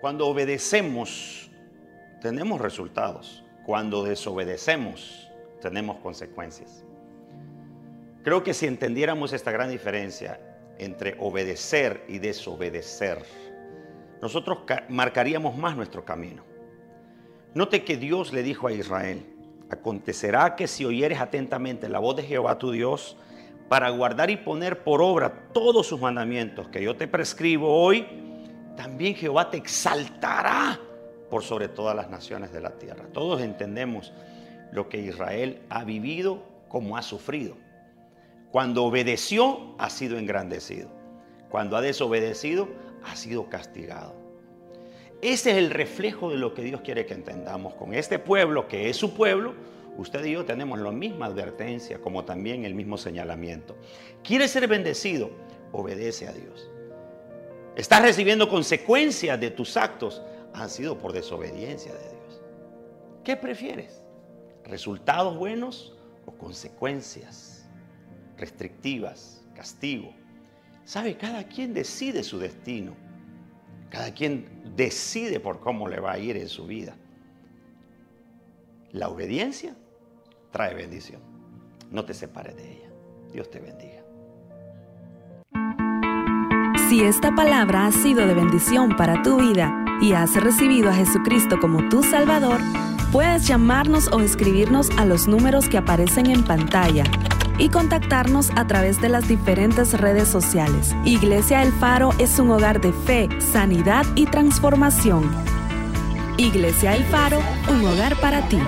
Cuando obedecemos, tenemos resultados. Cuando desobedecemos, tenemos consecuencias. Creo que si entendiéramos esta gran diferencia entre obedecer y desobedecer, nosotros marcaríamos más nuestro camino. Note que Dios le dijo a Israel, acontecerá que si oyeres atentamente la voz de Jehová tu Dios, para guardar y poner por obra todos sus mandamientos que yo te prescribo hoy, también Jehová te exaltará por sobre todas las naciones de la tierra. Todos entendemos lo que Israel ha vivido como ha sufrido. Cuando obedeció, ha sido engrandecido. Cuando ha desobedecido, ha sido castigado. Ese es el reflejo de lo que Dios quiere que entendamos con este pueblo, que es su pueblo. Usted y yo tenemos la misma advertencia, como también el mismo señalamiento. ¿Quiere ser bendecido? Obedece a Dios. Estás recibiendo consecuencias de tus actos. Han sido por desobediencia de Dios. ¿Qué prefieres? ¿Resultados buenos o consecuencias restrictivas, castigo? ¿Sabe? Cada quien decide su destino. Cada quien decide por cómo le va a ir en su vida. La obediencia trae bendición. No te separes de ella. Dios te bendiga. Si esta palabra ha sido de bendición para tu vida y has recibido a Jesucristo como tu Salvador, puedes llamarnos o escribirnos a los números que aparecen en pantalla y contactarnos a través de las diferentes redes sociales. Iglesia El Faro es un hogar de fe, sanidad y transformación. Iglesia El Faro, un hogar para ti.